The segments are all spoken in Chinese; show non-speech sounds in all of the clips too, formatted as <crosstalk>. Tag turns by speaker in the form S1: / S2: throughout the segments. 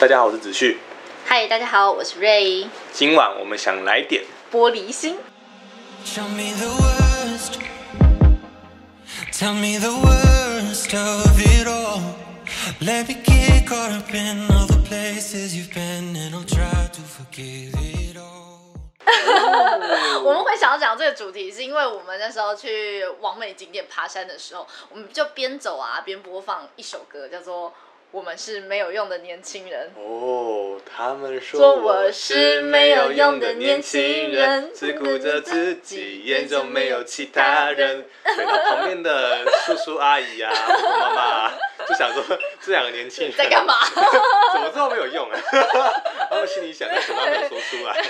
S1: 大家好，我是子旭。
S2: 嗨，大家好，我是瑞。
S1: 今晚我们想来点
S2: 玻璃心。
S3: Tell me the worst. Tell me the worst of it all. Let me get caught up in all the places you've been, and I'll try to forgive it all.
S2: 我们会想要讲这个主题，是因为我们那时候去完美景点爬山的时候，我们就边走啊边播放一首歌，叫做《我们是没有用的年轻人》。
S1: 哦，他们
S2: 说
S1: 说
S2: 我
S1: 我
S2: 是
S1: 是
S2: 没有
S1: 用
S2: 用的年轻
S1: 轻
S2: 人
S1: 人，只顾着自己，眼中没有其他人。对，然后旁边的叔叔阿姨啊、婆婆妈妈啊，<laughs> 就想说这两个年轻人
S2: 在干嘛？<laughs>
S1: 怎么这么没有用啊？<laughs> 然后心里想，但嘴巴没有说出来。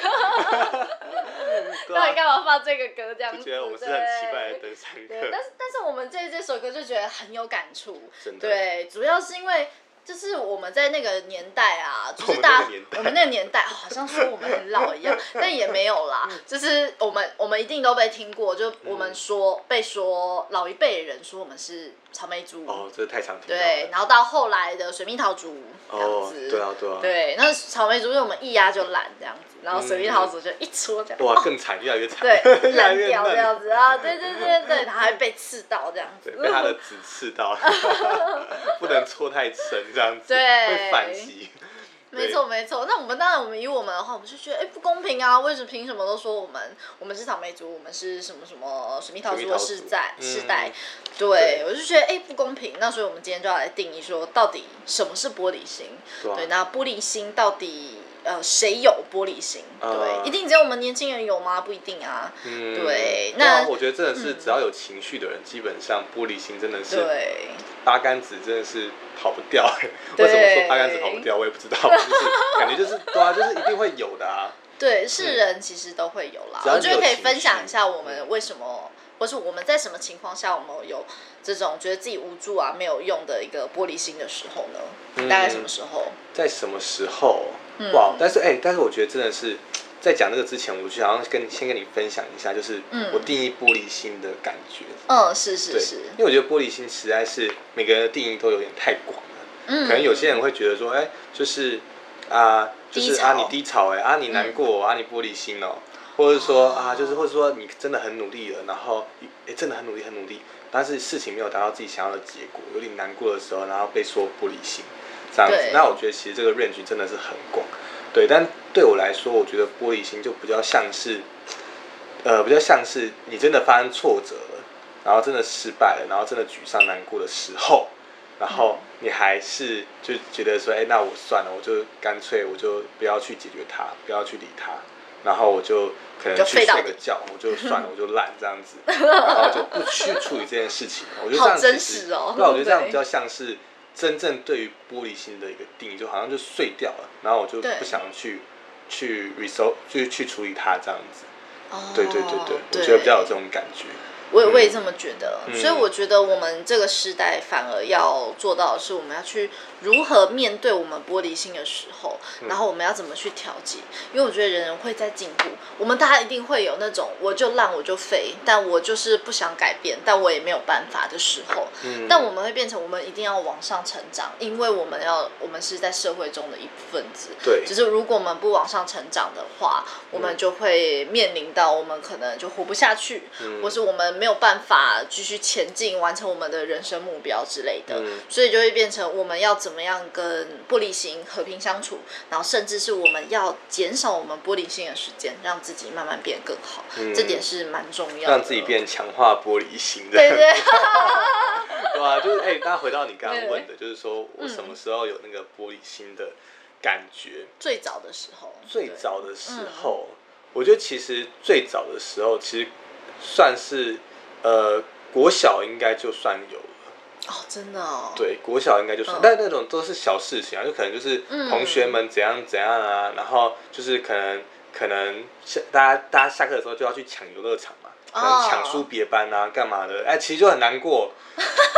S1: 对
S2: 到底
S1: 啊，
S2: 干嘛放这个歌这样子？
S1: 就觉得我们是很奇怪的登山
S2: 对，
S1: 客
S2: 但。是但是我们这这首歌就觉得很有感触，
S1: 真的
S2: 对，主要是因为就是我们在那个年代啊，就是大家我们那个年代，哦好像说我们很老一样，<laughs> 但也没有啦，就是我们我们一定都被听过，就我们说、被说老一辈人说我们是草莓族，
S1: 哦，这太常听。
S2: 对，然后到后来的水蜜桃族这样
S1: 哦，
S2: 子，
S1: 对啊，对啊。
S2: 对，那草莓族就是我们一压就烂这样子，然后水蜜桃族就一戳这样，
S1: 哇，
S2: 哦
S1: 更惨，越来越惨，
S2: 对，<laughs> 烂掉这样子啊，对对对对，然后还被刺到这样子。
S1: 对，，被他的籽刺到，<laughs> <laughs> 不能戳太深，这样子
S2: 对。
S1: 会反击。
S2: 没错没错，那我们当然，我们以我们的话，我们就觉得哎、不公平啊！为什么凭什么都说我们我们是草莓族，我们是什么什么水蜜桃族的世代
S1: 水蜜桃族
S2: 世代？
S1: 嗯
S2: 对
S1: 对
S2: 我就觉得哎、不公平。那所以我们今天就要来定义说，到底什么是玻璃心？
S1: 对
S2: 那玻璃心到底呃谁有玻璃心？
S1: 呃
S2: 对，一定只有我们年轻人有吗？不一定啊。
S1: 嗯
S2: 对
S1: 啊
S2: 那
S1: 我觉得真的是
S2: 嗯
S1: 只要有情绪的人，基本上玻璃心真的是
S2: 对，
S1: 八竿子真的是跑不掉。
S2: 对
S1: 为什么说八竿子跑不掉？我也不知道，<laughs> 就是感觉就是对啊，就是一定会有的啊。
S2: 对，是人其实都会有啦。我觉得可以分享一下我们为什么，或是我们在什么情况下，我们有这种觉得自己无助啊、没有用的一个玻璃心的时候呢？
S1: 嗯
S2: 大概什么时候？
S1: 在什么时候？
S2: 嗯
S1: 哇！但是哎、但是我觉得真的是在讲这个之前，我就想要跟先跟你分享一下，就是
S2: 嗯。
S1: 我定义玻璃心的感觉。
S2: 嗯，是是
S1: 对，
S2: 是，
S1: 因为我觉得玻璃心实在是每个人的定义都有点太广了。
S2: 嗯，
S1: 可能有些人会觉得说，哎、就是啊，就是啊，你低潮哎、啊，你难过、啊，你玻璃心哦，或者说啊，就是或者说你真的很努力了，然后哎、真的很努力很努力，但是事情没有达到自己想要的结果，有点难过的时候，然后被说玻璃心这样子。
S2: 对，
S1: 那我觉得其实这个 range 真的是很广，对，但对我来说，我觉得玻璃心就比较像是，呃，比较像是你真的发生挫折了，然后真的失败了，然后真的沮丧难过的时候，然后你还是就觉得说，哎、那我算了，我就干脆我就不要去解决它，不要去理它，然后我就可能去睡个觉，我就 <laughs> 算了，我就懒这样子，<laughs> 然后就不去处理这件事情。我觉得这样其实
S2: 实哦
S1: 对啊，我觉得这样比较像是真正对于玻璃心的一个定义，就好像就碎掉了，然后我就不想去去 resolve 去去处理它这样子。
S2: 哦
S1: 对对对对，我觉得比较有这种感觉。
S2: 我也我也这么觉得，
S1: 嗯
S2: 所以我觉得我们这个时代反而要做到的是，我们要去如何面对我们玻璃心的时候，
S1: 嗯
S2: 然后我们要怎么去调节。因为我觉得人人会在进步，我们大家一定会有那种我就烂我就废，但我就是不想改变，但我也没有办法的时候。
S1: 嗯
S2: 但我们会变成我们一定要往上成长，因为我们要我们是在社会中的一份子。
S1: 对
S2: 只是如果我们不往上成长的话，我们就会面临到我们可能就活不下去，
S1: 嗯
S2: 或是我们没有办法继续前进，完成我们的人生目标之类的。
S1: 嗯
S2: 所以就会变成我们要怎么样跟玻璃心和平相处，然后甚至是我们要减少我们玻璃心的时间，让自己慢慢变更好。
S1: 嗯
S2: 这点是蛮重要的。
S1: 让自己变强化玻璃心的。
S2: 对对。<laughs>
S1: 对啊，就是哎，大家回到你刚刚问的，就是说我什么时候有那个玻璃心的感觉？
S2: 最早的时候，
S1: 最早的时候，我觉得其实最早的时候，其实算是呃国小应该就算有了。
S2: 哦，真的哦，
S1: 对，国小应该就算，
S2: 嗯
S1: 但那种都是小事情啊，就可能就是
S2: 嗯
S1: 同学们怎样怎样啊，然后就是可能可能下大家大家下课的时候就要去抢游乐场嘛，可能
S2: 哦
S1: 抢输别班啊，干嘛的？哎，其实就很难过。<laughs>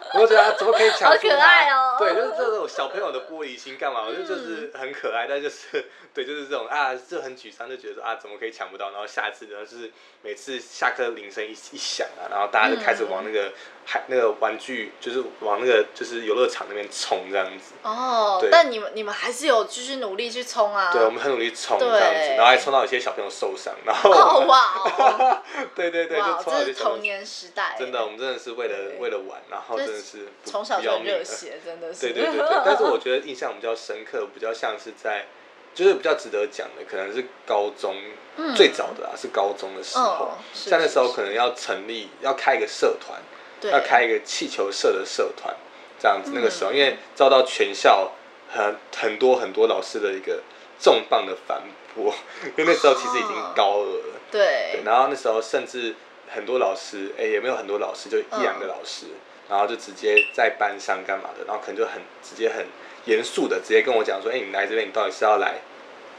S1: <laughs> 我就觉得啊怎么可以抢出
S2: 好可爱哦？
S1: 对，就是这种小朋友的玻璃心干嘛？我觉得就是很可爱，但就是对，就是这种啊，就很沮丧，就觉得说啊怎么可以抢不到？然后下次呢，就是每次下课铃声一一响啊，然后大家就开始往那个海那个玩具，就是往那个就是游乐场那边冲这样子。
S2: 哦
S1: 对，
S2: 但你们你们还是有继续努力去冲啊。
S1: 对，我们很努力冲这样子，然后还冲到有些小朋友受伤，然后
S2: 哦哇哦，<laughs>
S1: 对对对，就，冲到有
S2: 这是童。年时代。
S1: 真的，我们真的是为了为了玩，然后真的是不
S2: 从小就热血，真的是。
S1: 对对对对，但是我觉得印象比较深刻，比较像是在，就是比较值得讲的，可能是高中、
S2: 嗯
S1: 最早的啊，是高中的时候，
S2: 嗯是
S1: 像那时候可能要成立，要开一个社团，
S2: 对
S1: 要开一个气球社的社团，这样子。那个时候，
S2: 嗯
S1: 因为遭到全校很很多很多老师的一个重磅的反驳，因为那时候其实已经
S2: 哦
S1: 高二了。对
S2: 对，
S1: 然后那时候甚至很多老师，哎、也没有很多老师，就一两个老师，然后就直接在班上干嘛的，然后可能就很直接很严肃的直接跟我讲说，哎、你来这边，你到底是要来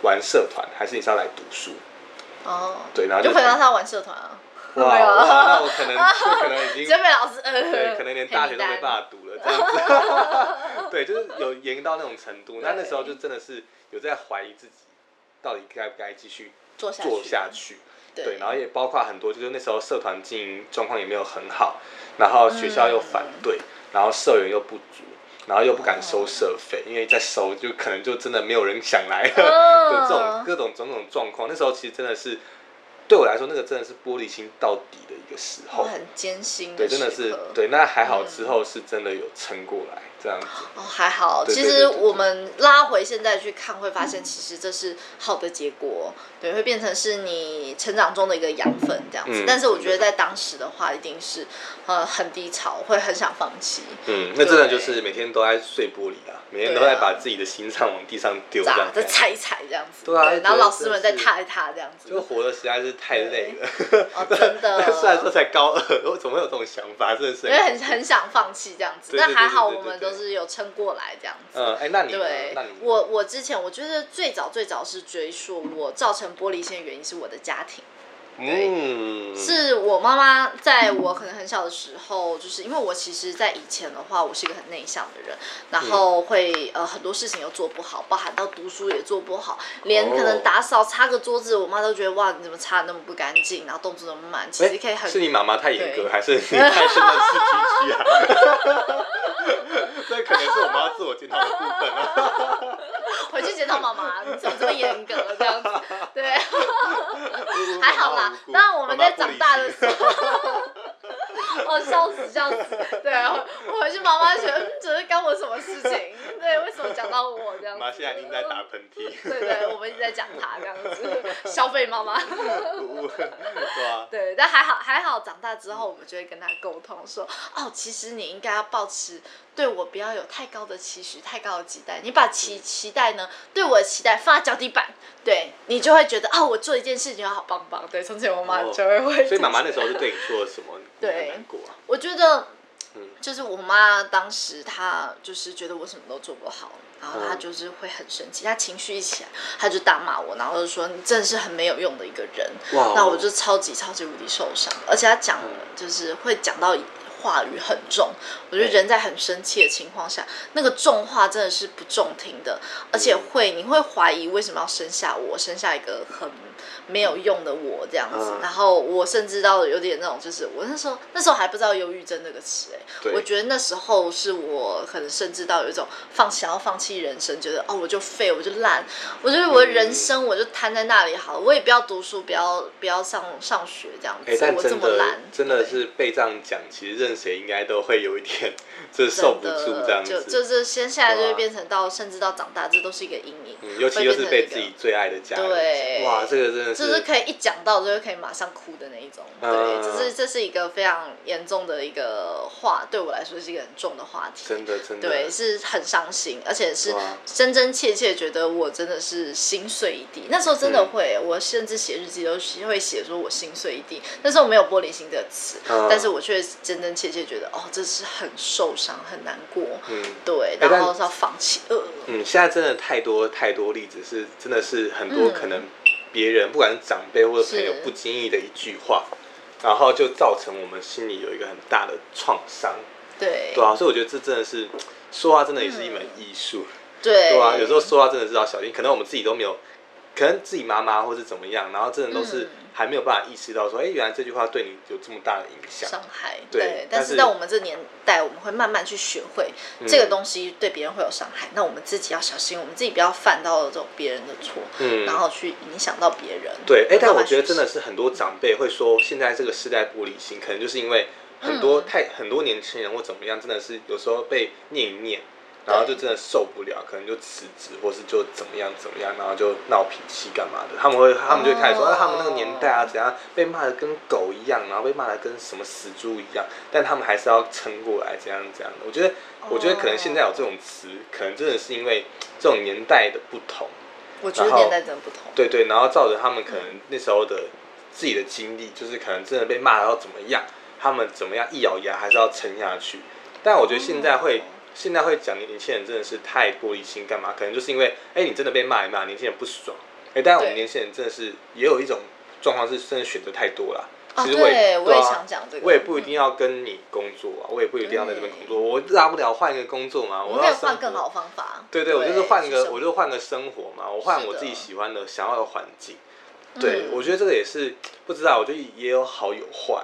S1: 玩社团，还是你是要来读书？
S2: 哦，
S1: 对然后就
S2: 可能让他玩社团啊。
S1: 哇那我可能就可能已经
S2: 直接被老师呃，
S1: 对，可能连大学都没办法读了，这样子。<laughs> 对，就是有严到那种程度。那那时候就真的是有在怀疑自己，到底该不该继续
S2: 做下
S1: 做下去。
S2: 对。
S1: 对，然后也包括很多，就是那时候社团经营状况也没有很好，然后学校又反对，然后社员又不足，然后又不敢收社费，因为再收就可能就真的没有人想来了 <laughs> 的这种各种种种状况。那时候其实真的是对我来说，那个真的是玻璃心到底的一个时候。
S2: 很艰辛
S1: 对，真的是对，那还好之后是真的有撑过来这样子。
S2: 哦，还好。
S1: 对
S2: 其实我们拉回现在去看，会发现其实这是好的结果，对，会变成是你成长中的一个养分这样子。
S1: 嗯
S2: 但是我觉得在当时的话，一定是呃很低潮，会很想放弃，
S1: 嗯，那真的就是每天都在碎玻璃啊，每天都在把自己的心脏往地上丢这
S2: 咋
S1: 样。
S2: 再踩一踩这样子。
S1: 对啊
S2: 然后老师们再踏一踏这样子。
S1: 就活的实在是太累了。<laughs>
S2: 哦，真的。
S1: 虽然说才高二，我怎么会有这种想法？真的是
S2: 因为很很想放弃这样子，但还好我们都是有撑过来这样子。
S1: 嗯，哎，那你
S2: 对
S1: 那你，
S2: 我我之前我觉得最早最早是追溯我造成玻璃心的原因是我的家庭。
S1: 嗯，
S2: 是我妈妈在我可能很小的时候，就是因为我其实，在以前的话，我是一个很内向的人，然后会呃很多事情又做不好，包含到读书也做不好，连可能
S1: 哦
S2: 打扫擦个桌子，我妈都觉得哇你怎么擦的那么不干净，然后动作那么慢，其实可以很
S1: 哎是你妈妈太严格，
S2: 对
S1: 还是你太真的是居居啊？<laughs> <laughs> 这可能是我妈自我检讨的部分啊。
S2: 回去检讨妈妈，你怎么这么严格这样子？对，还好啦。当然我们在长大的时候，<laughs> 哦，笑死笑死。对，我回去妈妈觉得，嗯，这是干我什么事情？<laughs> 对，为什么讲到我这样子？
S1: 妈现在已经在打喷嚏。
S2: 对对，我们一直在讲她这样子，<laughs> 消费妈妈。
S1: 对啊，
S2: 对，但还好还好，长大之后我们就会跟他沟通说，哦，其实你应该要保持对我不要有太高的期许、太高的期待，你把期期待呢对我的期待放在脚底板，对你就会觉得哦，我做一件事情好棒棒。对，从前我妈
S1: 哦
S2: 就会会。
S1: 所以妈妈那时候是对你说了什么？
S2: 对
S1: 难过啊。
S2: 我觉得
S1: 嗯，
S2: 就是我妈当时她就是觉得我什么都做不好，然后她
S1: 嗯。
S2: 就是会很生气，她情绪一起来，她就大骂我，然后就说你真的是很没有用的一个人。
S1: 哇哦。
S2: 那我就超级超级无敌受伤，而且她讲
S1: 嗯。
S2: 就是会讲到话语很重，我觉得人在很生气的情况下，那个重话真的是不中听的，而且会你会怀疑为什么要生下我，生下一个很没有用的我这样子，
S1: 嗯。
S2: 然后我甚至到有点那种，就是我那时候那时候还不知道忧郁症这个词，哎，
S1: 对。
S2: 我觉得那时候是我可能甚至到有一种放想要放弃人生，觉得哦我就废我就烂，我觉得我的人生我就瘫在那里好了，我也不要读书，不要不要上上学这样子，我这么懒，
S1: 真的是被这样讲，其实任谁应该都会有一点，<laughs> 就是受不住这样
S2: 就
S1: 子。
S2: 就是先下来就会变成到甚至到长大，这都是一个阴影，
S1: 嗯，尤其又是被自己最爱的家人
S2: 对，
S1: 哇，这个真的
S2: 就是可以一讲到就可以马上哭的那一种。
S1: 嗯
S2: 对，这是这是一个非常严重的一个话，对我来说是一个很重的话题。
S1: 真的真的
S2: 对，是很伤心，而且是真真切切觉得我真的是心碎一地。那时候真的会，我甚至写日记都是会写说我心碎一地。那时候没有玻璃心这个词，
S1: 嗯
S2: 但是我却真真切切觉得，哦，这是很受伤、很难过。
S1: 嗯
S2: 对，然后是要放弃。呃，
S1: 嗯，现在真的太多太多例子是，真的是很多
S2: 嗯
S1: 可能别人、不管是长辈或者朋友不经意的一句话，然后就造成我们心里有一个很大的创伤。
S2: 对。
S1: 对啊，所以我觉得这真的是说话真的也是一门艺术，
S2: 对。
S1: 对啊，有时候说话真的是要小心，可能我们自己都没有，可能自己妈妈或是怎么样，然后真的都是
S2: 嗯
S1: 还没有办法意识到说，哎、原来这句话对你有这么大的影响。
S2: 伤害，
S1: 对
S2: 对。
S1: 但是
S2: 在我们这年代，我们会慢慢去学会
S1: 嗯
S2: 这个东西对别人会有伤害，那我们自己要小心，我们自己不要犯到这种别人的错，
S1: 嗯
S2: 然后去影响到别人。
S1: 对，哎、但我觉得真的是很多长辈会说，现在这个时代不理性，可能就是因为很多、
S2: 嗯
S1: 太很多年轻人或怎么样，真的是有时候被念一念，然后就真的受不了，可能就辞职，或是就怎么样怎么样，然后就闹脾气干嘛的。他们会他们就会开始说，他们那个年代啊怎样被骂的跟狗一样，然后被骂的跟什么死猪一样，但他们还是要撑过来，怎样怎样的。我觉得，我觉得可能现在有这种词，可能真的是因为这种年代的不同。
S2: 我觉得年代真的不同。
S1: 对对，然后照着他们可能那时候的自己的经历，就是可能真的被骂到怎么样，他们怎么样一咬牙还是要撑下去。但我觉得现在会、
S2: 哦
S1: 现在会讲年轻人真的是太玻璃心，干嘛？可能就是因为哎、你真的被骂一骂，年轻人不爽。哎、但我们年轻人真的是也有一种状况是真的选择太多了。
S2: 啊
S1: 其实我也、
S2: 对我也
S1: 啊
S2: 想讲这个
S1: 我也不一定要跟你工作啊，我也不一定要在这边工作，我大不了换一个工作嘛，
S2: 我
S1: 要
S2: 换更好的方法。
S1: 对对，我就是换个，我就换个生活嘛，我换我自己喜欢的、想要的环境。对，
S2: 嗯
S1: 我觉得这个也是不知道，我觉得也有好有坏。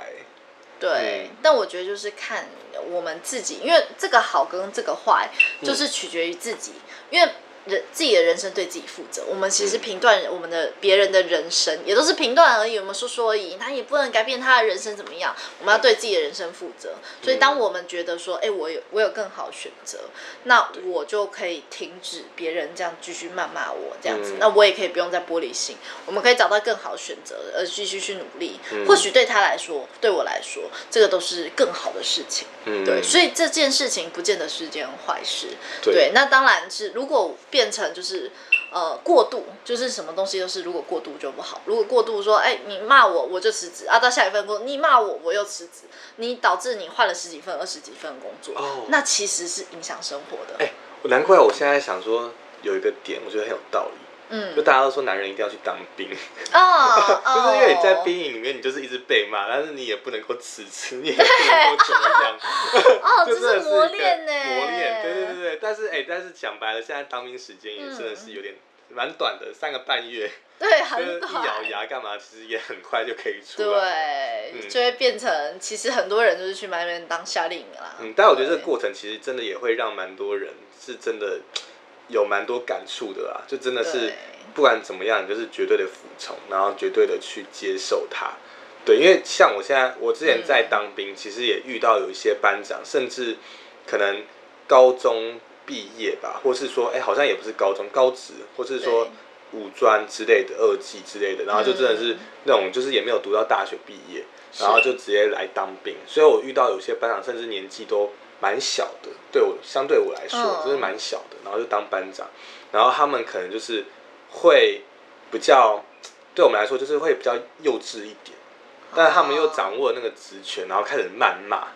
S2: 对，
S1: 嗯
S2: 但我觉得就是看我们自己，因为这个好跟这个坏，
S1: 嗯
S2: 就是取决于自己，因为。人自己的人生对自己负责，我们其实
S1: 嗯
S2: 评断我们的别人的人生，也都是评断而已，我们说说而已，他也不能改变他的人生怎么样，我们要对自己的人生负责。所以，当我们觉得说，哎、我有我有更好的选择，那我就可以停止别人这样继续谩骂我这样子，
S1: 嗯
S2: 那我也可以不用再玻璃心，我们可以找到更好的选择，而继续去努力。
S1: 嗯
S2: 或许对他来说，对我来说，这个都是更好的事情。
S1: 嗯，
S2: 对，所以这件事情不见得是件坏事。
S1: 对
S2: 那当然是如果变成就是呃过度，就是什么东西都是如果过度就不好。如果过度说，哎，你骂我我就辞职啊，到下一份工作你骂我我又辞职，你导致你换了十几份、二十几份工作，
S1: 哦
S2: 那其实是影响生活的。
S1: 哎、我难怪我现在想说有一个点，我觉得很有道理。
S2: 嗯。
S1: 就大家都说男人一定要去当兵，
S2: 哦，<laughs>
S1: 就是因为你在
S2: 哦
S1: 兵营里面，你就是一直被骂，但是你也不能够辞职，你也不能够怎么样，<laughs>
S2: 哦，<laughs>
S1: 就
S2: 这是磨
S1: 真的是一个
S2: 练呢，
S1: 磨练，对对对对。但是哎、但是讲白了，现在当兵时间也真的
S2: 嗯
S1: 是有点蛮短的，三个半月，
S2: 对，
S1: 就是
S2: 很
S1: 一咬。牙干嘛，其实也很快就可以出来。
S2: 对，
S1: 嗯。
S2: 就会变成，其实很多人就是去那边当夏令营啦。
S1: 嗯，但我觉得这个
S2: 对。
S1: 过程其实真的也会让蛮多人是真的有蛮多感触的啦，就真的是不管怎么样，你就是绝对的服从，然后绝对的去接受它。对，因为像我现在，我之前在当兵，其实也遇到有一些班长，甚至可能高中毕业吧，或是说，哎、好像也不是高中，高职，或是说
S2: 对
S1: 五专之类的、二技之类的，然后就真的是
S2: 嗯
S1: 那种，就是也没有读到大学毕业，然后就直接来当兵。所以我遇到有些班长，甚至年纪都蛮小的，对我相对我来说
S2: 嗯。
S1: 就是蛮小的，然后就当班长，然后他们可能就是会比较，对我们来说就是会比较幼稚一点，但是他们又掌握了那个职权，然后开始谩骂，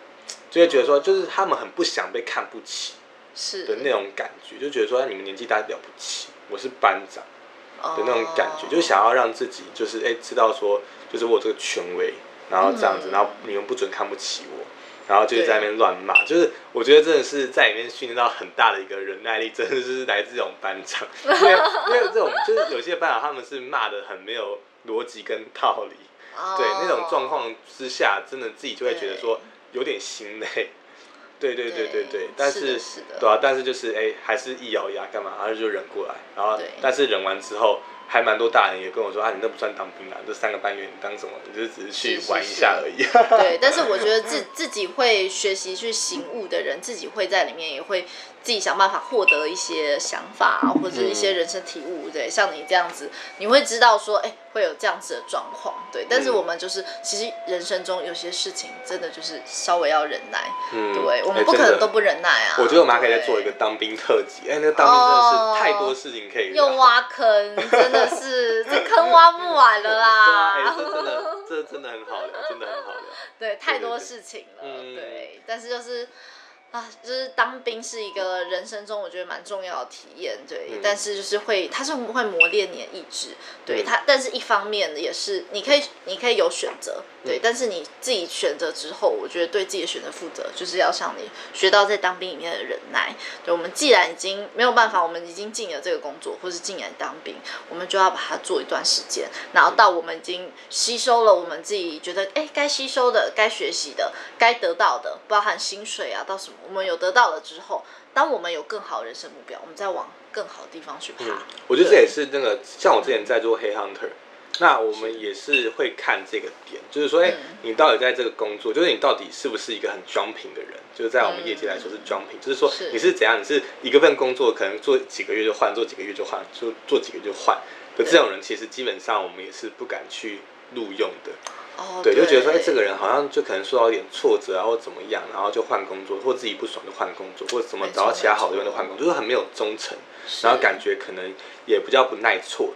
S1: 就会觉得说，就是他们很不想被看不起
S2: 是。
S1: 的那种感觉，就觉得说哎你们年纪大了不起，我是班长。的那种感觉，
S2: 哦
S1: 就是想要让自己就是哎、知道说，就是我这个权威，然后这样子，
S2: 嗯。
S1: 然后你们不准看不起我，然后就是在那边乱骂，就是我觉得真的是在里面训练到很大的一个忍耐力，真的是来自这种班长，因为因为这种就是有些班长他们是骂的很没有逻辑跟道理，
S2: 哦。
S1: 对那种状况之下，真的自己就会觉得说有点心累。对对对对对
S2: 对，
S1: 但
S2: 是
S1: 对啊，但是就是哎、还是一咬牙干嘛，然后就忍过来，然后但是忍完之后，还蛮多大人也跟我说啊，你那不算当兵啊，这三个半月你当什么？你就是只是去玩一下而已。<laughs>
S2: 对，但是我觉得自自己会学习去醒悟的人，自己会在里面也会自己想办法获得一些想法啊或者一些人生体悟。对，像你这样子，你会知道说，哎、会有这样子的状况。对，但是
S1: 嗯
S2: 我们就是，其实人生中有些事情真的就是稍微要忍耐。
S1: 嗯
S2: 对，我
S1: 哎
S2: 们不可能都不忍耐啊。
S1: 我觉得我们还可以再做一个
S2: 对
S1: 当兵特辑，哎、那个当兵真的
S2: 哦
S1: 是太多事情可以聊。
S2: 又挖坑，真的是这坑挖不完了
S1: 对啊，哎、
S2: 啦。
S1: 这真的，这真的很好聊，真的很好聊。<laughs>
S2: 对，太多事情了，
S1: 嗯
S2: 对，但是就是啊，就是当兵是一个人生中我觉得蛮重要的体验，对，
S1: 嗯。
S2: 但是就是会，它是会磨练你的意志，对、
S1: 嗯。
S2: 它，但是一方面也是你可以，你可以有选择，对，但是你自己选择之后，我觉得对自己的选择负责，就是要向你学到在当兵里面的忍耐。对，我们既然已经没有办法，我们已经进了这个工作，或是进来当兵，我们就要把它做一段时间，然后到我们已经吸收了我们自己觉得哎该吸收的、该学习的、该得到的，包含薪水啊到什么，我们有得到了之后，当我们有更好的人生目标，我们再往更好的地方去爬。
S1: 嗯，我觉得这也是那个，像我之前在做黑 hunter，那我们也是会看这个点，就是说，哎、
S2: 嗯
S1: 你到底在这个工作，就是你到底是不是一个很 jumping 的人？就是在我们业界来说是 jumping，、就是说你是怎样，你是一个份工作可能做几个月就换，做几个月就换，做做几个月就换可这种人，其实基本上我们也是不敢去录用的。
S2: 哦，
S1: 对，就觉得说，哎、这个人好像就可能受到一点挫折啊，或怎么样，然后就换工作，或自己不爽就换工作，或者怎么找到其他好的
S2: 没错
S1: 地方就换工作，就是很没有忠诚，然后感觉可能也比较不耐挫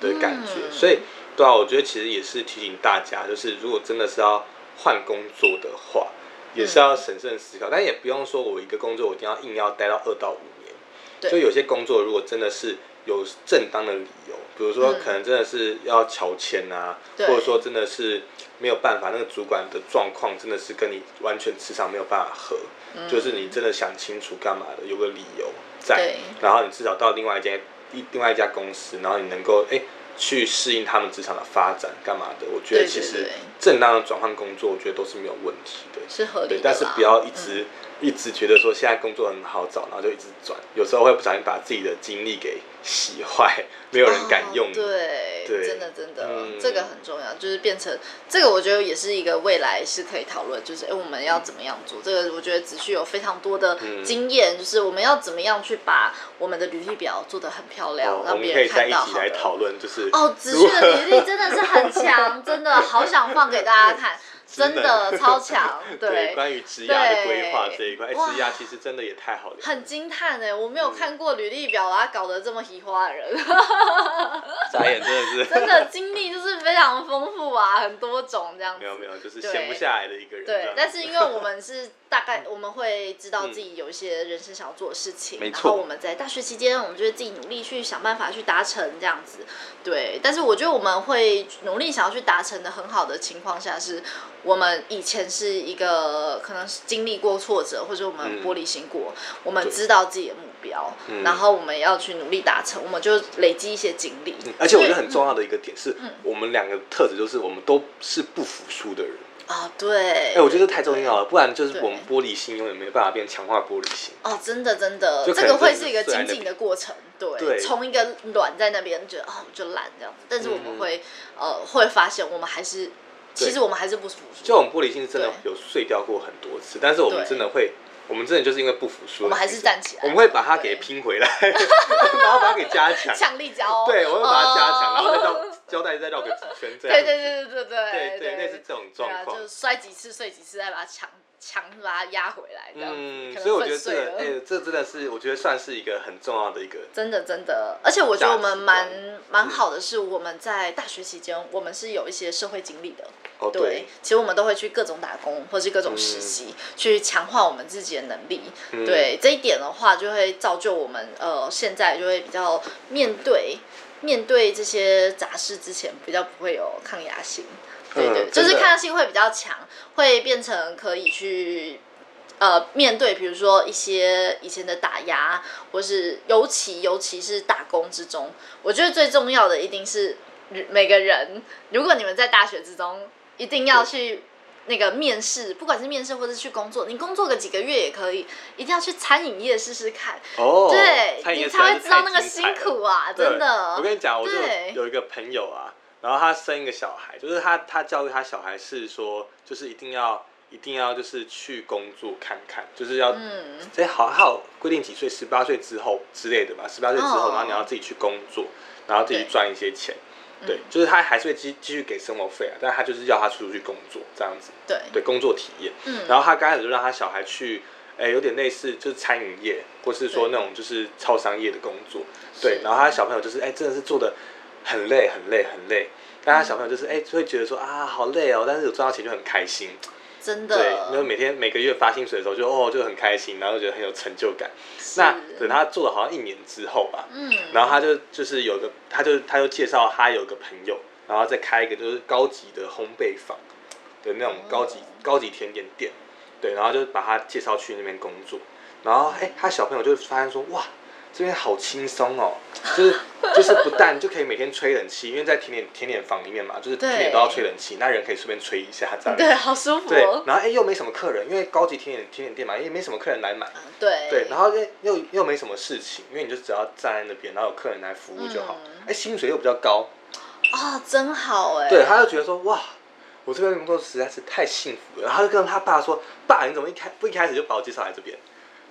S1: 的感觉。
S2: 嗯
S1: 所以，对啊，我觉得其实也是提醒大家，就是如果真的是要换工作的话，也是要审慎思考，但也不用说我一个工作我一定要硬要待到二到五年。就有些工作如果真的是有正当的理由，比如说
S2: 嗯
S1: 可能真的是要乔迁啊，
S2: 对
S1: 或者说真的是没有办法，那个主管的状况真的是跟你完全磁场没有办法合，
S2: 嗯
S1: 就是你真的想清楚干嘛的，有个理由在，然后你至少到另外一间一另外一家公司，然后你能够哎。去适应他们职场的发展，干嘛的？我觉得其实正当的转换工作，我觉得都是没有问题的。
S2: 是合理的，
S1: 对但是不要一
S2: 嗯
S1: 直、一直觉得说现在工作很好找，然后就一直转，有时候会不小心把自己的精力给洗坏，没有人敢用。
S2: 哦对，
S1: 对
S2: 真的真的，
S1: 嗯
S2: 这个很重要，就是变成这个，我觉得也是一个未来是可以讨论，就是哎、诶我们要怎么样做？这个我觉得子旭有非常多的
S1: 嗯
S2: 经验，就是我们要怎么样去把我们的履历表做得很漂亮，让别人
S1: 们可以在一
S2: 看到
S1: 来讨论，就是
S2: 哦，子旭的履历真的是很强，真的好想放给大家看，真的超强，<laughs>
S1: 对关于职涯的规划这一块，职涯其实真的也太好了，
S2: 很惊叹哎！我没有看过履历表把它搞得这么喜欢的人，<laughs>
S1: 眨眼真的是 <laughs>
S2: 真的经历就是非常丰富啊，很多种这样子。
S1: 没有没有，就是闲不下来的一个人。
S2: 对但是因为我们是大概我们会知道自己有一些人生想要做的事情，然
S1: 没错。
S2: 后我们在大学期间，我们就会自己努力去想办法去达成这样子。对，但是我觉得我们会努力想要去达成的很好的情况下，是我们以前是一个可能是经历过挫折，或者我们
S1: 嗯。
S2: 玻璃心过，我们知道自己的目标，
S1: 嗯。
S2: 然后我们要去努力达成，我们就累积一些经历。
S1: 嗯而且我觉得很重要的一个点是，我们两个特质就是我们都是不服输的人。
S2: 啊、对，
S1: 哎，我觉得这太重要了，不然就是我们玻璃心永远没有办法变强化玻璃心。
S2: 哦，真的真的，这个会是一个精
S1: 是在那边
S2: 进的过程，对，
S1: 对。
S2: 从一个软在那边觉得哦就烂这样。子，但是我们
S1: 嗯。
S2: 会、呃会发现我们还是，其实我们还是不服输，
S1: 就我们玻璃心真的有碎掉过很多次，但是我们真的会，我们真的就是因为不服输，
S2: 我们还是站起来，
S1: 我们会把它给拼回来，<laughs> 然后把它给加强，
S2: 强力胶，
S1: 对，我会把它加强，然后再绕胶带再绕个几圈，这样，
S2: 对对对对对对
S1: 对，类似这种状况，
S2: 就是摔几次碎几次，再把它抢强把它压回来，这样子，
S1: 嗯，所以我觉得这个，哎，这真的是我觉得算是一个很重要的一个，<laughs>
S2: 真的真的，而且我觉得我们蛮蛮好的是，我们在大学期间，我们是有一些社会经历的。
S1: 哦
S2: 对，其实我们都会去各种打工或是各种实习，去强化我们自己的能力。
S1: 嗯
S2: 对这一点的话，就会造就我们呃现在就会比较面对面对这些杂事之前，比较不会有抗压性。对对，
S1: 嗯
S2: 就是抗压性会比较强，会变成可以去。呃，面对比如说一些以前的打压，或是尤其尤其是打工之中，我觉得最重要的一定是每个人，如果你们在大学之中，一定要去那个面试，不管是面试或者是去工作，你工作个几个月也可以，一定要去餐饮业试试看，
S1: 哦，
S2: 对你才会知道那个辛苦啊，真的。
S1: 我跟你讲，我就有一个朋友啊，然后他生一个小孩，就是他他教育他小孩是说，就是一定要一定要就是去工作看看，就是要
S2: 嗯，
S1: 哎好还有规定几岁，十八岁之后之类的吧，十八岁之后，
S2: 哦
S1: 然后你要自己去工作，然后自己
S2: 对
S1: 赚一些钱。对
S2: 嗯，
S1: 就是他还是会继继续给生活费啊，但他就是要他出去工作这样子，
S2: 对，
S1: 对工作体验。
S2: 嗯，
S1: 然后他刚开始就让他小孩去，哎、有点类似就是餐饮业，或是说那种就是超商业的工作，对
S2: 是。
S1: 然后他小朋友就是哎、真的是做的很累很累很累，但他小朋友就是哎、就会觉得说啊好累哦，但是有赚到钱就很开心，
S2: 真的。
S1: 对，
S2: 的，
S1: 然后每天每个月发薪水的时候就哦就很开心，然后就觉得很有成就感。那等他做了好像一年之后吧，
S2: 嗯，
S1: 然后他就就是有个，他就他就介绍他有个朋友，然后再开一个就是高级的烘焙坊，的那种高级、高级甜点店，对，然后就把他介绍去那边工作，然后哎，他小朋友就发现说哇。这边好轻松哦，就是就是不但就可以每天吹冷气，因为在甜点甜点房里面嘛，就是甜点都要吹冷气，那人可以顺便吹一下这样。
S2: 对，好舒服。
S1: 对，然后哎又没什么客人，因为高级甜点甜点店嘛，也没什么客人来买。
S2: 对。
S1: 对，然后又又又没什么事情，因为你就只要站在那边，然后有客人来服务就好。哎，薪水又比较高。
S2: 啊，真好哎。
S1: 对，他就觉得说哇，我这边工作实在是太幸福了。然后就跟他爸说：“爸，你怎么一开不一开始就把我介绍来这边？”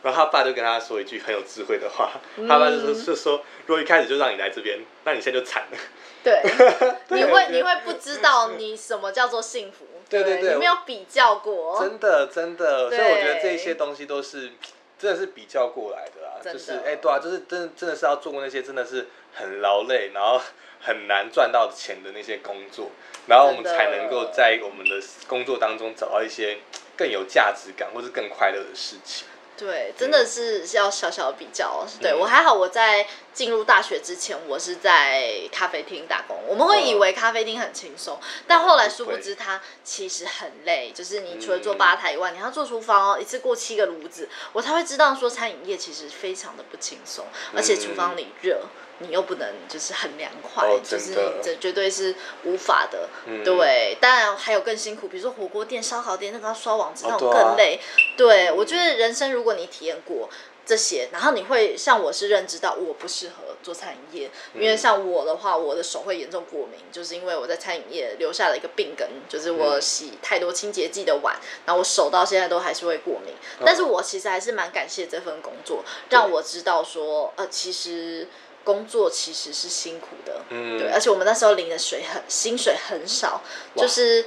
S1: 然后他爸就跟他说一句很有智慧的话，他爸就说就说，如果一开始就让你来这边，那你现在就惨了。
S2: 对，<laughs> 你会你会不知道你什么叫做幸福。
S1: 对对对，
S2: 你没有比较过。
S1: 真的真的，所以我觉得这些东西都是真的是比较过来的啊，就是哎对啊，就是真真的是要做过那些真的是很劳累，然后很难赚到钱的那些工作，然后我们才能够在我们的工作当中找到一些更有价值感或是更快乐的事情。
S2: 对，真的是要小小比较。对我还好，我在进入大学之前，我是在咖啡厅打工。我们会以为咖啡厅很轻松，但后来殊不知它其实很累。就是你除了做吧台以外，你要做厨房哦，一次过七个炉子，我才会知道说餐饮业其实非常的不轻松，而且厨房里热。你又不能就是很凉快，就是你这绝对是无法的，对。当然还有更辛苦，比如说火锅店、烧烤店，那个要刷网子那种更累。对，我觉得人生如果你体验过这些，然后你会像我是认知到我不适合做餐饮业，因为像我的话，我的手会严重过敏，就是因为我在餐饮业留下了一个病根，就是我洗太多清洁剂的碗，然后我手到现在都还是会过敏。但是我其实还是蛮感谢这份工作，让我知道说，呃，其实。工作其实是辛苦的，嗯。对，而且我们那时候领的水很薪水很少，就是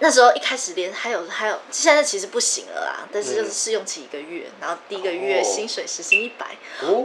S2: 那时候一开始连还有还有，现在其实不行了啦，但是就是试用期一个月，然后第一个月薪水时薪一百，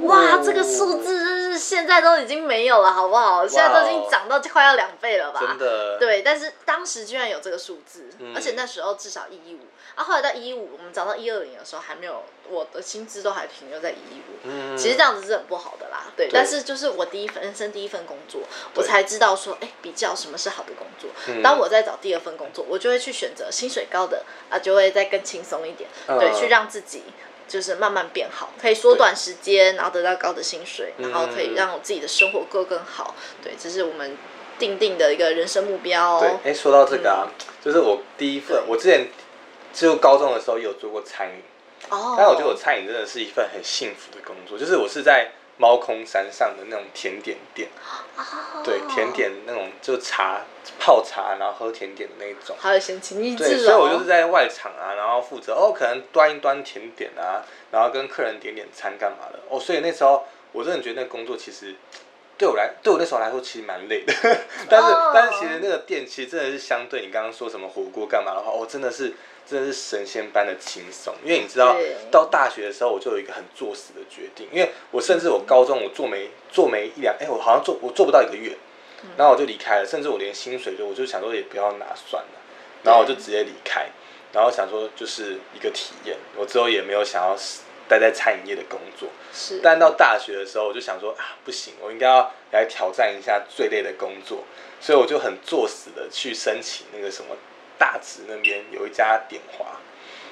S2: 哇，这个数字真是现在都已经没有了，好不好？现在都已经涨到快要两倍了吧？
S1: 真的，
S2: 对，但是当时居然有这个数字，而且那时候至少一一五。啊，后来到一五，我们涨到一二零的时候，还没有我的薪资都还停留在一五。嗯，其实这样子是很不好的啦。对，但是就是我第一份人生第一份工作，我才知道说，哎，比较什么是好的工作。当我在找第二份工作，我就会去选择薪水高的啊，就会再更轻松一点。对，去让自己就是慢慢变好，可以缩短时间，然后得到高的薪水，然后可以让我自己的生活过更好。对，这是我们定定的一个人生目标。
S1: 对，哎，说到这个啊，就是我第一份，我之前。就高中的时候有做过餐饮，但我觉得我餐饮真的是一份很幸福的工作。就是我是在猫空山上的那种甜点店，对，甜点那种就茶泡茶，然后喝甜点的那种，
S2: 还有闲情逸致
S1: 对，所以我就是在外场啊，然后负责哦，可能端一端甜点啊，然后跟客人点点餐干嘛的哦。所以那时候我真的觉得那个工作其实对我来，对我那时候来说其实蛮累的。<laughs> 但是但是其实那个店其实真的是相对你刚刚说什么火锅干嘛的话，哦，真的是。真的是神仙般的轻松，因为你知道，到大学的时候我就有一个很作死的决定，因为我甚至我高中我做没做没一两，哎，我好像做我做不到一个月，然后我就离开了，甚至我连薪水就我就想说也不要拿算了，然后我就直接离开，然后想说就是一个体验，我之后也没有想要待在餐饮业的工作，
S2: 是，
S1: 但到大学的时候我就想说啊不行，我应该要来挑战一下最累的工作，所以我就很作死的去申请那个什么。大直那边有一家点华，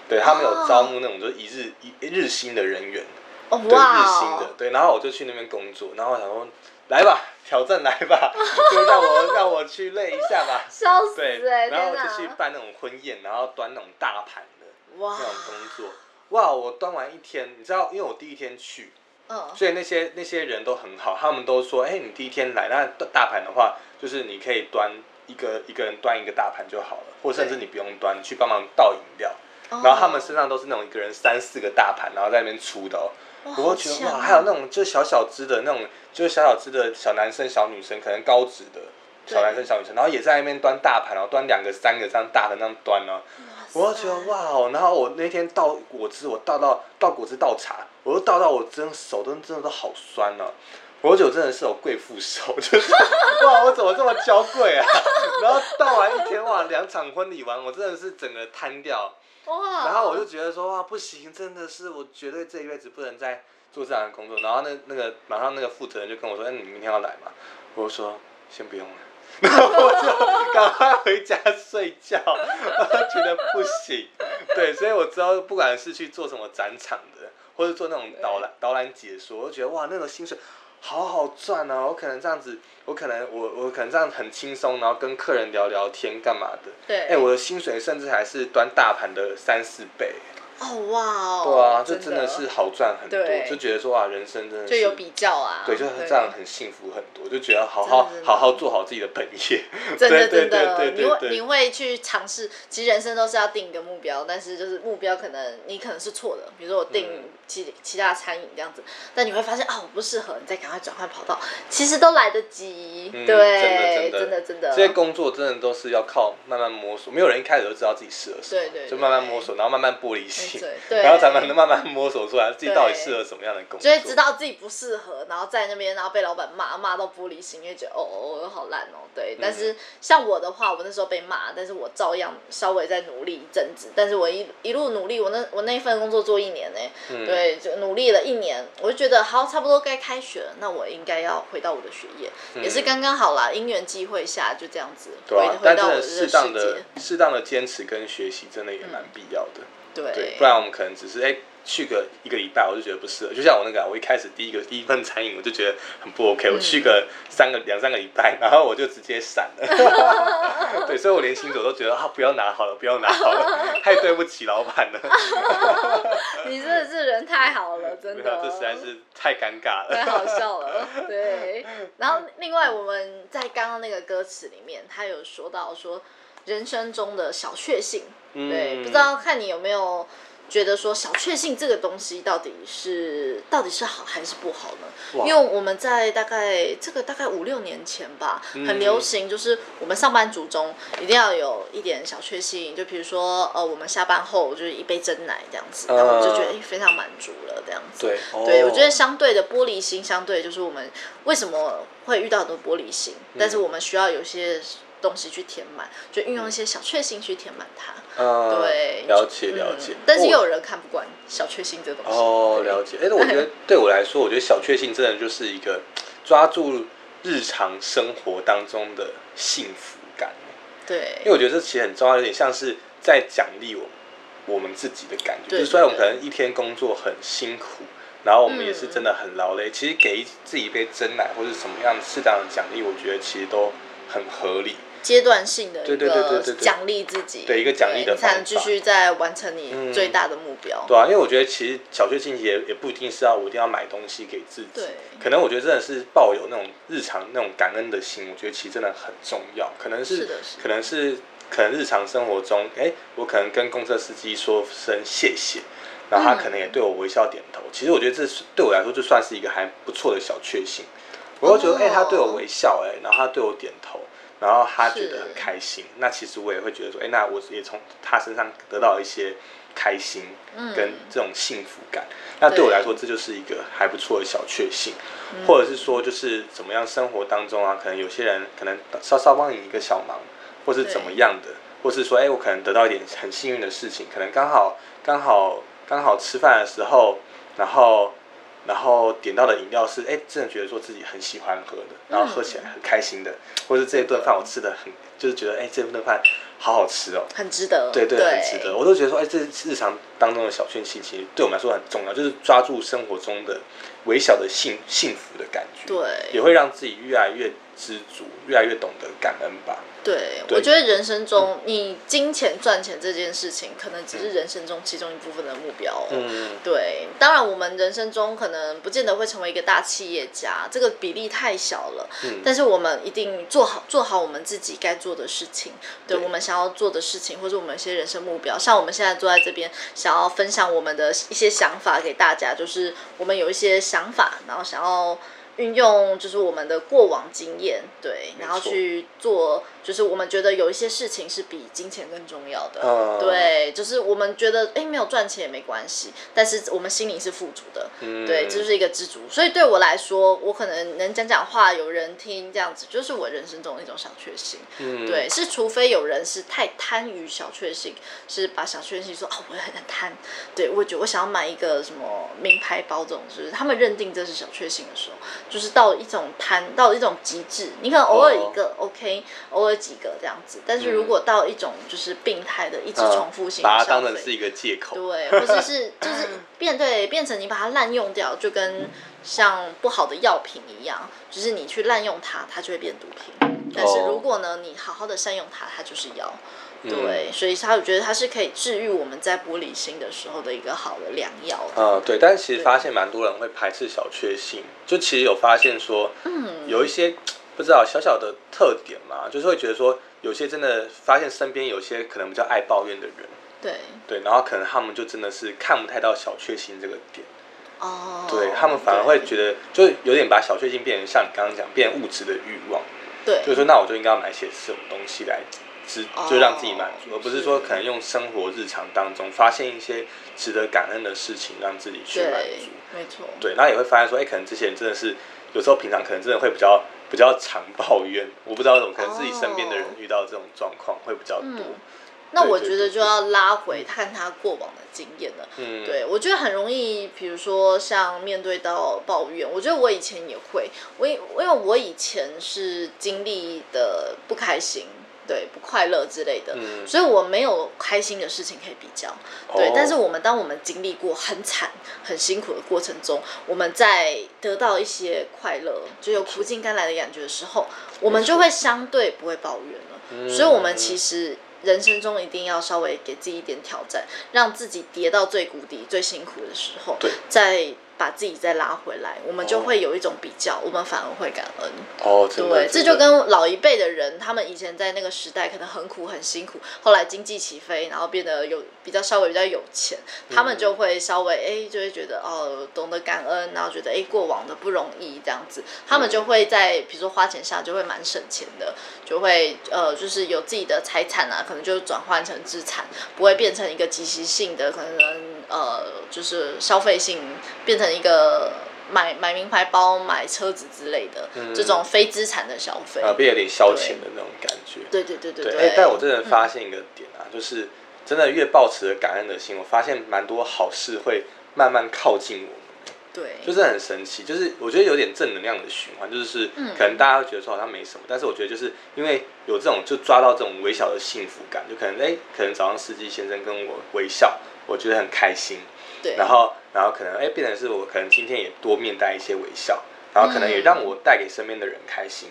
S1: 对他们有招募那种就是一日一日薪的人员，对日薪的，对，然后我就去那边工作，然后我想说，来吧，挑战来吧，<laughs> 就让我 <laughs> 让我去累一下吧，
S2: 笑死，
S1: 对，然后就去办那种婚宴，然后端那种大盘的那种工作，哇，我端完一天，你知道，因为我第一天去，嗯，所以那些那些人都很好，他们都说，哎，你第一天来，那大盘的话，就是你可以端。一个一个人端一个大盘就好了，或甚至你不用端，去帮忙倒饮料。然后他们身上都是那种一个人三四个大盘，然后在那边出的哦。我觉得哇，还有那种就小小只的那种，就是小小只的小男生、小女生，可能高职的小男生、小女生，然后也在那边端大盘，然后端两个、三个这样大的那样端呢。我就觉得哇哦，然后我那天倒果汁，我倒到倒果汁倒茶，我都倒到我真手都真的都好酸了。我酒真的是有贵妇手，<laughs> 就是哇，我怎么这么娇贵啊？<laughs> 然后到完一天哇，两场婚礼完，我真的是整个瘫掉。哇！然后我就觉得说哇，不行，真的是我绝对这一辈子不能再做这样的工作。然后那那个马上那个负责人就跟我说：“哎，你明天要来吗？”我就说：“先不用了。<laughs> ”然后我就赶快回家睡觉，觉得不行。对，所以我知道，不管是去做什么展场的，或者做那种导览导览解说，我就觉得哇，那种薪水好好赚哦！我可能这样子，我可能我我可能这样很轻松，然后跟客人聊聊天干嘛的。
S2: 对
S1: 哎、我的薪水甚至还是端大盘的三四倍。
S2: 哦哇哦，
S1: 对啊，这
S2: 真
S1: 真的是好赚很多，就觉得说啊，人生真的是
S2: 就有比较啊，
S1: 对，就这样很幸福很多，就觉得好好好好做好自己的本业。<laughs>
S2: 真的真的，你会你会去尝试，其实人生都是要定一个目标，但是就是目标可能你可能是错的，比如说我定
S1: 嗯。
S2: 其其他餐饮这样子，但你会发现啊我不适合，你再赶快转换跑。道，其实都来得及，
S1: 嗯
S2: 对，
S1: 真的真的。
S2: 真的
S1: 这些工作真的都是要靠慢慢摸索，没有人一开始就知道自己适合什么，
S2: 对对对
S1: 就慢慢摸索，然后慢慢玻璃心
S2: 对，对
S1: 然后才慢慢慢摸索出来自己到底适合什么样的工作。
S2: 就会知道自己不适合，然后在那边，然后被老板骂，骂到玻璃心，因为觉得哦哦哦好烂哦，对。但
S1: 嗯
S2: 是像我的话，我那时候被骂，但是我照样稍微在努力一阵子，但是我一一路努力，我那我那一份工作做一年呢，
S1: 嗯
S2: 对，就努力了一年，我就觉得好，差不多该开学了，那我应该要回到我的学业，也是刚刚好啦，因缘际会下就这样子回、回到我的世
S1: 适当的
S2: 界，
S1: 适当的坚持跟学习，真的也蛮必要的。对，
S2: 对，
S1: 不然我们可能只是哎、去个一个礼拜，我就觉得不适合。就像我那个啊，我一开始第一个第一份餐饮，我就觉得很不 OK。我去个三个两三个礼拜，<laughs> 然后我就直接闪了。<laughs> 对，所以我连薪水都觉得啊，不要拿好了，不要拿好了，<laughs> 太对不起老板了。
S2: 你真的是人太好了，真的，
S1: 这实在是太尴尬了
S2: 太
S1: 了。
S2: 好笑了，对。然后另外我们在刚刚那个歌词里面，他有说到说人生中的小确幸，对，
S1: 嗯
S2: 不知道看你有没有觉得说小确幸这个东西到底是到底是好还是不好呢？因为我们在大概这个大概五六年前吧，
S1: 嗯。
S2: 很流行，就是我们上班族中一定要有一点小确幸，就比如说呃，我们下班后就是一杯真奶这样子，然后我就觉得哎、非常满足了这样子。
S1: 对，
S2: 我觉得相对的玻璃心，相对就是我们为什么会遇到很多玻璃心，但
S1: 嗯
S2: 是我们需要有些东西去填满，就运用一些小确幸去填满它。
S1: 嗯
S2: 对，
S1: 了解
S2: 嗯
S1: 了解。
S2: 但是也
S1: 我
S2: 有人看不惯小确幸这东西。
S1: 哦，了解。哎，那我觉得 <laughs> 对我来说，我觉得小确幸真的就是一个抓住日常生活当中的幸福感。
S2: 对
S1: 因为我觉得这其实很重要，有点像是在奖励我我们自己的感觉。
S2: 对
S1: 就是虽然我们可能一天工作很辛苦，然后我们也是
S2: 嗯
S1: 真的很劳累，其实给自己一杯真奶或者什么样适当的奖励，我觉得其实都很合理。
S2: 阶段性的一
S1: 对对对
S2: 奖励自己，
S1: 对一个奖励的
S2: 才能继续再完成你
S1: 嗯
S2: 最大的目标。
S1: 对啊，因为我觉得其实小确幸也也不一定是要我一定要买东西给自己
S2: 对，
S1: 可能我觉得真的是抱有那种日常那种感恩的心，我觉得其实真的很重要。可能是
S2: 是的是
S1: 可能是可能日常生活中，哎、我可能跟公车司机说声谢谢，然后他
S2: 嗯
S1: 可能也对我微笑点头。其实我觉得这是对我来说就算是一个还不错的小确幸。我会觉得，哎、
S2: 哦
S1: 他对我微笑、哎，然后他对我点头，然后他觉得很开心。那其实我也会觉得说，哎、那我也从他身上得到一些开心
S2: 嗯
S1: 跟这种幸福感。那对我来说，这就是一个还不错的小确幸，或者是说，就是怎么样生活当中啊，可能有些人可能稍稍帮你一个小忙，或是怎么样的，或是说，哎、我可能得到一点很幸运的事情，可能刚好刚好刚好吃饭的时候，然后然后点到的饮料是，哎、真的觉得说自己很喜欢喝的，然后喝起来很开心的，或者这一顿饭我吃的很，就是觉得，哎、这顿饭好好吃哦，
S2: 很值得，
S1: 对对，很值得。我都觉得说，哎、这日常当中的小确幸，其实对我们来说很重要，就是抓住生活中的微小的幸幸福的感觉，
S2: 对。
S1: 也会让自己越来越知足，越来越懂得感恩吧。
S2: 对，
S1: 对
S2: 我觉得人生中你金钱赚钱这件事情，可能只是人生中其中一部分的目标、哦。
S1: 嗯，
S2: 对，当然我们人生中可能不见得会成为一个大企业家，这个比例太小了。
S1: 嗯
S2: 但是我们一定做好做好我们自己该做的事情，对
S1: 对
S2: 我们想要做的事情，或者我们一些人生目标。像我们现在坐在这边，想要分享我们的一些想法给大家，就是我们有一些想法，然后想要。运用就是我们的过往经验，对，然后去做，就是我们觉得有一些事情是比金钱更重要的，
S1: 嗯。
S2: 对，就是我们觉得哎没有赚钱也没关系，但是我们心灵是富足的，
S1: 嗯。
S2: 对，这就是一个知足。所以对我来说，我可能能讲讲话，有人听，这样子就是我人生中的一种小确幸。
S1: 嗯。
S2: 对，是除非有人是太贪于小确幸，是把小确幸说哦，我很贪，对我觉得我想要买一个什么名牌包这种，就是他们认定这是小确幸的时候，就是到一种贪到一种极致，你可能偶尔一个、OK，偶尔几个这样子，但是如果到一种就是病态的一直重复性
S1: 嗯把它当成是一个借口。
S2: 对，或者是 <laughs> 就是变对变成你把它滥用掉，就跟像不好的药品一样，就是你去滥用它，它就会变毒品。但是
S1: 哦
S2: 如果呢，你好好的善用它，它就是药。
S1: 嗯
S2: 对，所以它我觉得它是可以治愈我们在玻璃心的时候的一个好的良药。
S1: 呃，对，但是其实发现蛮多人会排斥小确幸，就其实有发现说，
S2: 嗯，
S1: 有一些不知道小小的特点嘛，就是会觉得说，有些真的发现身边有些可能比较爱抱怨的人，
S2: 对，
S1: 对，然后可能他们就真的是看不太到小确幸这个点，
S2: 哦，
S1: 对他们反而会觉得，就有点把小确幸变成像你刚刚讲，变成物质的欲望，
S2: 对，
S1: 就是说，那我就应该要买些什么东西来值，
S2: 哦。
S1: 就让自己满足，而不是说可能用生活日常当中发现一些值得感恩的事情，让自己去满足。，
S2: 没错，
S1: 对，然后也会发现说，哎、可能这些人真的是有时候平常可能真的会比较比较常抱怨，我不知道为什么，可能自己身边的人
S2: 哦
S1: 遇到这种状况会比较多。
S2: 嗯那我觉得就要拉回看他过往的经验了。
S1: 嗯，
S2: 对，我觉得很容易，比如说像面对到抱怨，我觉得我以前也会，我因因为我以前是经历的不开心。对，不快乐之类的，
S1: 嗯。
S2: 所以我没有开心的事情可以比较。对，
S1: 哦。
S2: 但是我们当我们经历过很惨、很辛苦的过程中，我们在得到一些快乐，就有苦尽甘来的感觉的时候，我们就会相对不会抱怨了。
S1: 嗯。
S2: 所以，我们其实人生中一定要稍微给自己一点挑战，让自己跌到最谷底、最辛苦的时候
S1: 对，
S2: 再把自己再拉回来，我们就
S1: 哦
S2: 会有一种比较，我们反而会感恩。
S1: 哦，
S2: 对，这就跟老一辈的人，他们以前在那个时代可能很苦很辛苦，后来经济起飞，然后变得有比较稍微比较有钱，他们就会稍微哎、就会觉得哦懂得感恩，然后觉得哎、过往的不容易这样子，他们就会在比如说花钱上就会蛮省钱的，就会呃就是有自己的财产啊，可能就转换成资产，不会变成一个即时性的可能呃就是消费性变成一个。买买名牌包、买车子之类的，这种非资产的消费，
S1: 啊，变有点消遣的那种感觉。
S2: 对对对对
S1: 对，但我真的发现一个点啊，就是真的越抱持着感恩的心，我发现蛮多好事会慢慢靠近我们。
S2: 对，
S1: 就是很神奇，就是我觉得有点正能量的循环，就是
S2: 嗯
S1: 可能大家会觉得说好像没什么，但是我觉得就是因为有这种就抓到这种微小的幸福感，就可能哎、可能早上司机先生跟我微笑，我觉得很开心，
S2: 对，
S1: 然后然后可能哎、变成是我可能今天也多面带一些微笑，然后可能也
S2: 嗯
S1: 让我带给身边的人开心。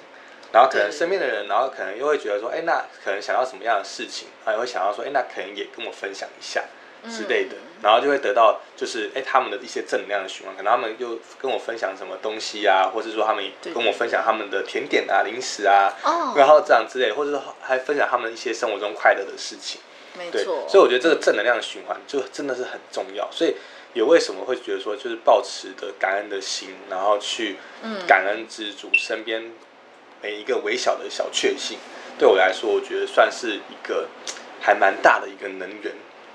S1: 然后可能身边的人，然后可能又会觉得说，哎，那可能想要什么样的事情，然后也会想要说，哎，那可能也跟我分享一下之类的，
S2: 嗯
S1: 然后就会得到就是哎他们的一些正能量的循环，可能他们又跟我分享什么东西啊，或是说他们跟我分享他们的甜点啊、零食啊，
S2: 哦，
S1: 然后这样之类，或者说还分享他们一些生活中快乐的事情。对，
S2: 没错，
S1: 所以我觉得这个正能量的循环就真的是很重要。所以也为什么会觉得说，就是保持的感恩的心，然后去
S2: 嗯
S1: 感恩知足身边每一个微小的小确幸，对我来说，我觉得算是一个还蛮大的一个能源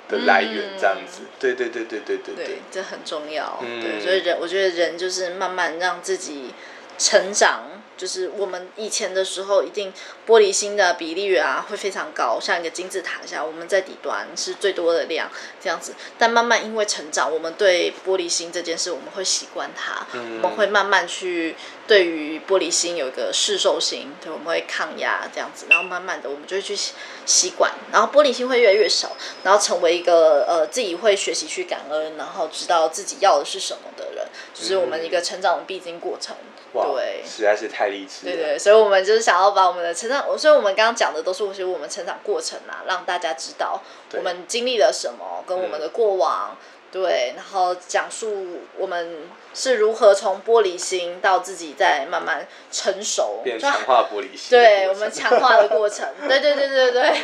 S1: 的来源，这样子。对对对对对对
S2: 对，这很重要。
S1: 嗯
S2: 对，所以人，我觉得人就是慢慢让自己成长。就是我们以前的时候，一定玻璃心的比例啊会非常高，像一个金字塔下，我们在底端是最多的量这样子。但慢慢因为成长，我们对玻璃心这件事，我们会习惯它，
S1: 嗯。
S2: 我们会慢慢去对于玻璃心有一个适受性，对，我们会抗压这样子，然后慢慢的我们就会去习习惯，然后玻璃心会越来越少，然后成为一个呃自己会学习去感恩，然后知道自己要的是什么的人，就是我们一个成长的必经过程。
S1: 哇，
S2: 对。
S1: 实在是太励志了。
S2: 对对，所以我们就是想要把我们的成长，所以我们刚刚讲的都是其实我们成长过程啊，让大家知道我们经历了什么，跟我们的过往，对，然后讲述我们是如何从玻璃心到自己在慢慢成熟，
S1: 变强化玻璃心。
S2: 对我们强化的过程，对对对对对，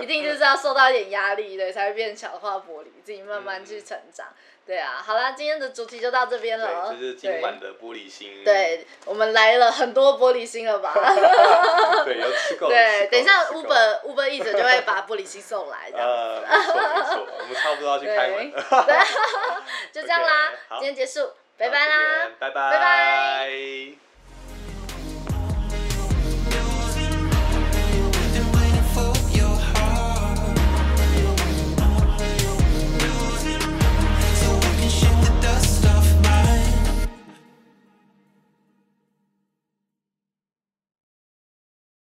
S2: 一定就是要受到一点压力，对，才会变强化玻璃，自己慢慢去成长。对啊，好啦，今天的主题就到这边了。
S1: 就是今晚的玻璃心。
S2: 对，我们来了很多玻璃心了吧？<laughs>
S1: 对，有吃够了。
S2: 对，等一下 Uber Uber 一直就会把玻璃心送来，这
S1: 没错没错，我们差不多要去开门。<laughs>
S2: 对，就这样啦 <laughs> 今天结束，拜拜啦，
S1: 拜拜，
S2: 拜拜。